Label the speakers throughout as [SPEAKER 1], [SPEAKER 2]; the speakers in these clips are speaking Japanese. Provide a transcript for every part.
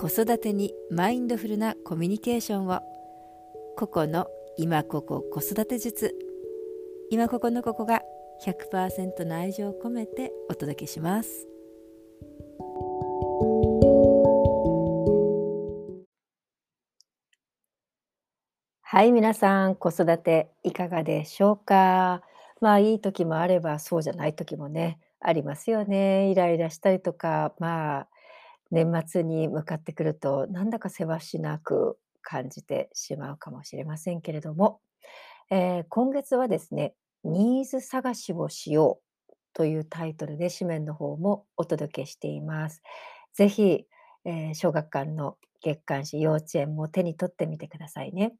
[SPEAKER 1] 子育てにマインドフルなコミュニケーションを。個々の今ここ子育て術。今ここのここが100%の愛情を込めてお届けします。はい皆さん子育ていかがでしょうか？まあいい時もあればそうじゃない時もねありますよね。イライラしたりとかまあ年末に向かってくると、なんだかせわしなく感じてしまうかもしれませんけれども、えー、今月はですね、ニーズ探しをしようというタイトルで紙面の方もお届けしています。ぜひ、えー、小学館の月刊誌幼稚園も手に取ってみてくださいね。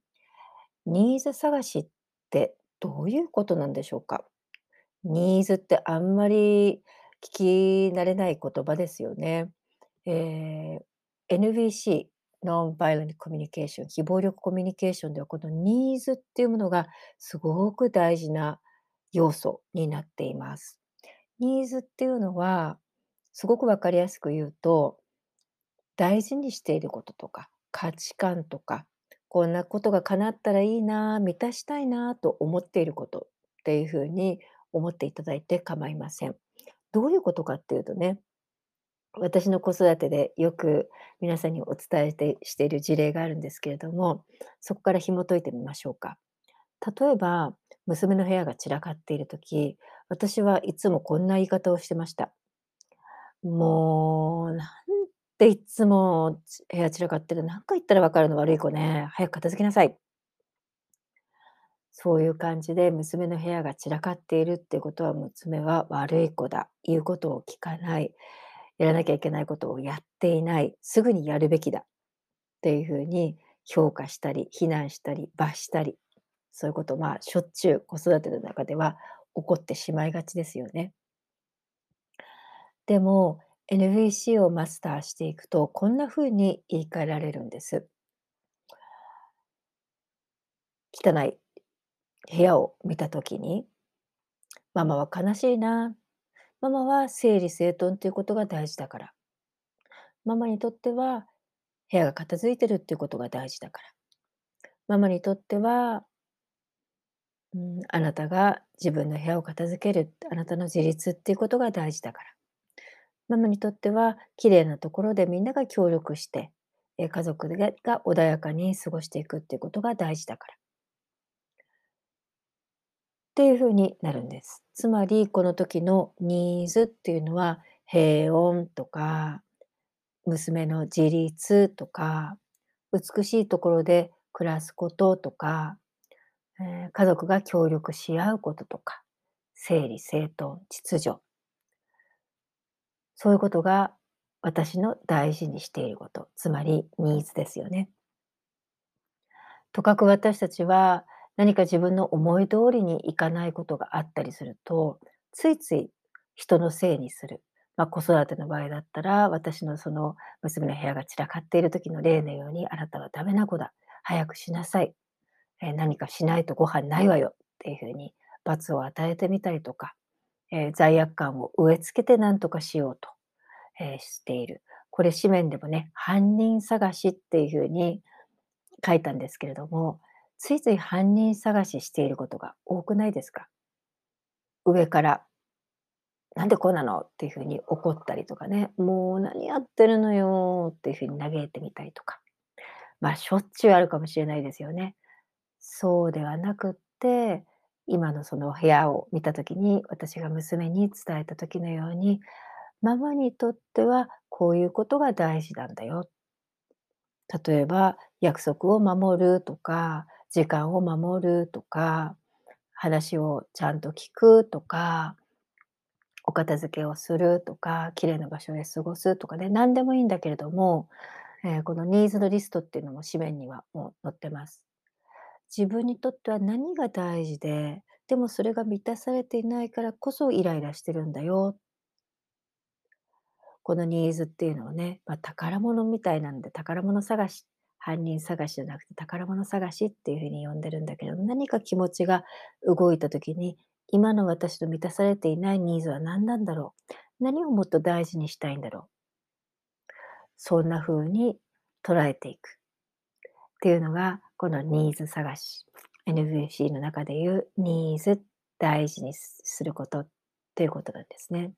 [SPEAKER 1] ニーズ探しってどういうことなんでしょうか？ニーズってあんまり聞き慣れない言葉ですよね。えー NVC、ノンバイオレントコミュニケーション、非暴力コミュニケーションでは、このニーズっていうものがすごく大事な要素になっています。ニーズっていうのは、すごくわかりやすく言うと、大事にしていることとか、価値観とか、こんなことが叶ったらいいな、満たしたいなと思っていることっていうふうに思っていただいて構いません。どういうことかっていうとね、私の子育てでよく皆さんにお伝えしてしている事例があるんですけれども、そこから紐解いてみましょうか。例えば、娘の部屋が散らかっている時、私はいつもこんな言い方をしてました。もう、なんでいつも部屋散らかってる、何回言ったらわかるの悪い子ね。早く片付けなさい。そういう感じで娘の部屋が散らかっているっていうことは娘は悪い子だ。言うことを聞かない。やらなきゃいけないことをやっていない、すぐにやるべきだっていうふうに評価したり、非難したり、罰したり、そういうこと、まあ、しょっちゅう子育ての中では起こってしまいがちですよね。でも、NVC をマスターしていくと、こんなふうに言い換えられるんです。汚い部屋を見たときに、ママは悲しいな、ママは整理整頓ということが大事だから。ママにとっては部屋が片付いてるっていうことが大事だから。ママにとっては、うん、あなたが自分の部屋を片付ける、あなたの自立っていうことが大事だから。ママにとっては、綺麗なところでみんなが協力して、家族が穏やかに過ごしていくっていうことが大事だから。っていうふうになるんです。つまり、この時のニーズっていうのは、平穏とか、娘の自立とか、美しいところで暮らすこととか、えー、家族が協力し合うこととか、整理整頓、秩序。そういうことが私の大事にしていること、つまりニーズですよね。とかく私たちは何か自分の思い通りにいかないことがあったりすると、ついつい人のせいにする。まあ、子育ての場合だったら、私のその娘の部屋が散らかっている時の例のように、あなたはダメな子だ。早くしなさい。えー、何かしないとご飯ないわよ。っていうふうに罰を与えてみたりとか、えー、罪悪感を植え付けて何とかしようと、えー、している。これ紙面でもね、犯人探しっていうふうに書いたんですけれども、ついつい犯人探ししていることが多くないですか？上から、なんでこうなの？っていうふうに怒ったりとかね、もう何やってるのよっていうふうに嘆いてみたりとか。まあ、しょっちゅうあるかもしれないですよね。そうではなくって、今のその部屋を見た時に、私が娘に伝えた時のように、ママにとってはこういうことが大事なんだよ。例えば、約束を守るとか、時間を守るとか、話をちゃんと聞くとか、お片付けをするとか、綺麗な場所で過ごすとかね、何でもいいんだけれども、えー、このニーズのリストっていうのも紙面にはもう載ってます。自分にとっては何が大事で、でもそれが満たされていないからこそイライラしてるんだよ。このニーズっていうのはね、まあ、宝物みたいなので宝物探し犯人探しじゃなくて宝物探しっていうふうに呼んでるんだけど、何か気持ちが動いた時に、今の私の満たされていないニーズは何なんだろう？何をもっと大事にしたいんだろう？そんな風に捉えていくっていうのが、このニーズ探し。NVC の中でいうニーズ大事にすることっていうことなんですね。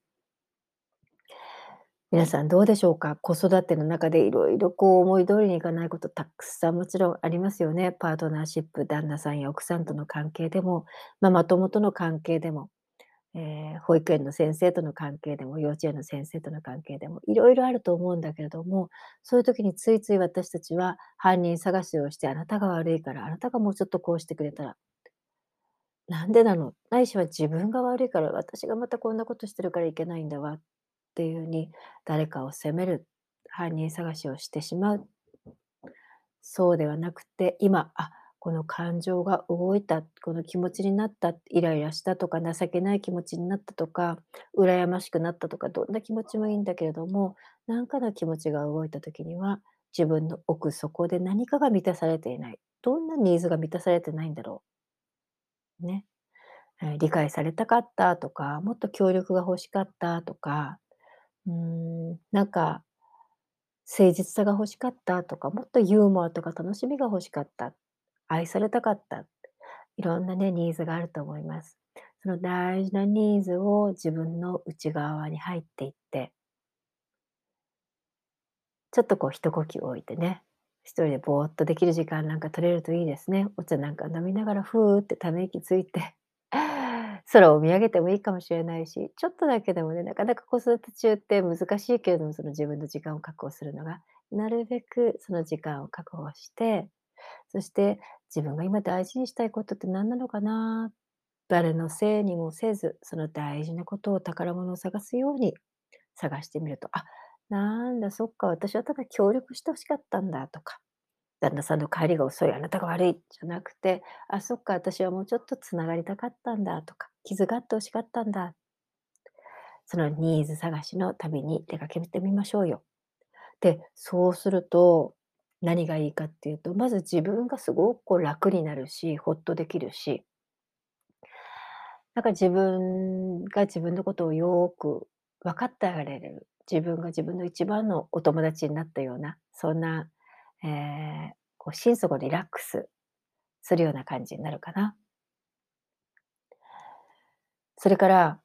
[SPEAKER 1] 皆さんどうでしょうか？子育ての中でいろいろこう思い通りにいかないことたくさんもちろんありますよね。パートナーシップ、旦那さんや奥さんとの関係でも、ママ友との関係でも、えー、保育園の先生との関係でも、幼稚園の先生との関係でも、いろいろあると思うんだけれども、そういう時についつい私たちは犯人探しをして、あなたが悪いから、あなたがもうちょっとこうしてくれたら、なんでなの？ないしは自分が悪いから、私がまたこんなことしてるからいけないんだわていうに、誰かを責める、犯人探しをしてしまう。そうではなくて、今、あ、この感情が動いた、この気持ちになった、イライラしたとか、情けない気持ちになったとか、羨ましくなったとか、どんな気持ちもいいんだけれども、なんかの気持ちが動いた時には、自分の奥底で何かが満たされていない。どんなニーズが満たされてないんだろう。ね。理解されたかったとか、もっと協力が欲しかったとか、うん、なんか、誠実さが欲しかったとか、もっとユーモアとか楽しみが欲しかった、愛されたかった、いろんなね、ニーズがあると思います。その大事なニーズを自分の内側に入っていってちょっとこう一呼吸置いてね、一人でぼーっとできる時間なんか取れるといいですね。お茶なんか飲みながらふーってため息ついて空を見上げてもいいかもしれないし、ちょっとだけでもね、なかなか子育て中って難しいけれども、その自分の時間を確保するのが、なるべくその時間を確保して、そして自分が今大事にしたいことって何なのかな誰のせいにもせず、その大事なことを宝物を探すように探してみると、あ、なんだ、そっか、私はただ協力して欲しかったんだとか、旦那さんの帰りが遅い、あなたが悪いじゃなくて、あ、そっか、私はもうちょっとつながりたかったんだとか、傷があって欲しかったんだ。そのニーズ探しの旅に出かけてみましょうよ。で、そうすると、何がいいかっていうと、まず自分がすごくこう楽になるし、ほっとできるし、なんか自分が自分のことをよく分かってあげれる、自分が自分の一番のお友達になったような、そんな、えーこう心底リラックスするような感じになるかな。それから、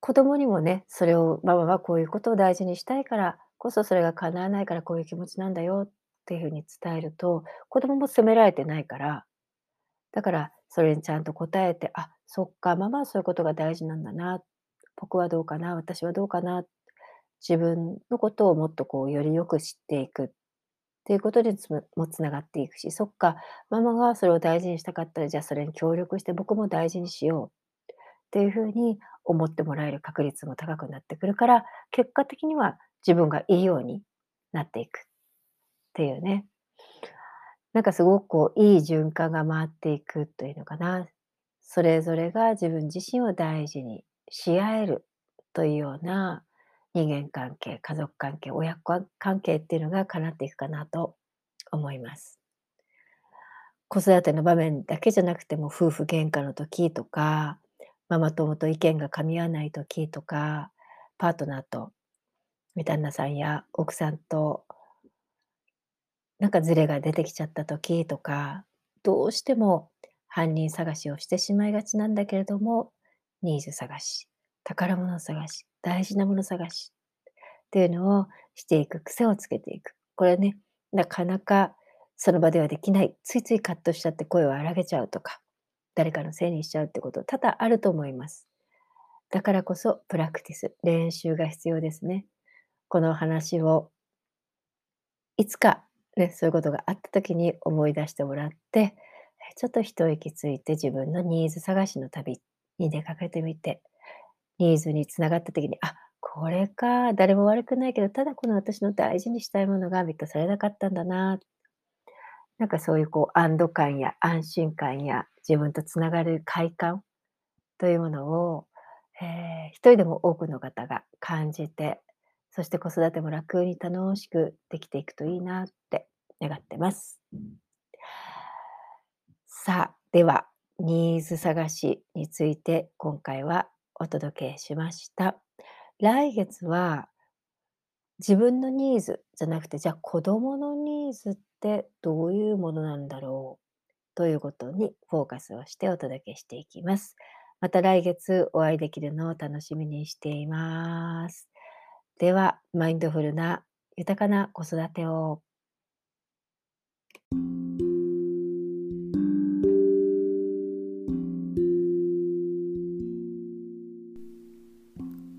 [SPEAKER 1] 子供にもね、それをママはこういうことを大事にしたいからこそ、それが叶わないからこういう気持ちなんだよっていうふうに伝えると、子供も責められてないから、だからそれにちゃんと答えて、あ、そっか、ママはそういうことが大事なんだな、僕はどうかな、私はどうかな、自分のことをもっとこうよりよく知っていくっていうことにつもつながっていくし、そっか、ママがそれを大事にしたかったら、じゃあそれに協力して僕も大事にしようっていうふうに思ってもらえる確率も高くなってくるから、結果的には自分がいいようになっていくっていうね。なんかすごくこういい循環が回っていくというのかな。それぞれが自分自身を大事にし合えるというような人間関係、家族関係、親子関係っていうのが叶っていくかなと思います。子育ての場面だけじゃなくても夫婦喧嘩の時とか、ママ友と意見が噛み合わない時とか、パートナーと旦那さんや奥さんとなんかズレが出てきちゃった時とか、どうしても犯人探しをしてしまいがちなんだけれども、ニーズ探し、宝物探し、大事なもの探しっていうのをしていく癖をつけていく。これね、なかなかその場ではできない。ついついカットしちゃって声を荒げちゃうとか、誰かのせいにしちゃうってこと多々あると思います。だからこそプラクティス、練習が必要ですね。この話をいつかね、そういうことがあった時に思い出してもらって、ちょっと一息ついて自分のニーズ探しの旅に出かけてみて、ニーズにつながった時に、あ、これか、誰も悪くないけど、ただこの私の大事にしたいものが満たされなかったんだなっ。なんかそういうこう安堵感や安心感や自分とつながる快感というものを、えー、一人でも多くの方が感じて、そして子育ても楽に楽しくできていくといいなって願ってます。さあ、では、ニーズ探しについて今回はお届けしました。来月は自分のニーズじゃなくて、じゃあ子供のニーズってどういうものなんだろう？ということにフォーカスをしてお届けしていきます。また来月お会いできるのを楽しみにしています。では、マインドフルな豊かな子育てを。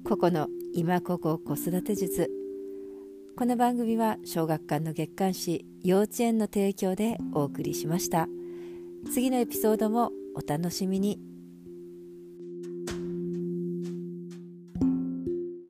[SPEAKER 1] ここの今ここ子育て術この番組は小学館の月刊誌幼稚園の提供でお送りしました。次のエピソードもお楽しみに。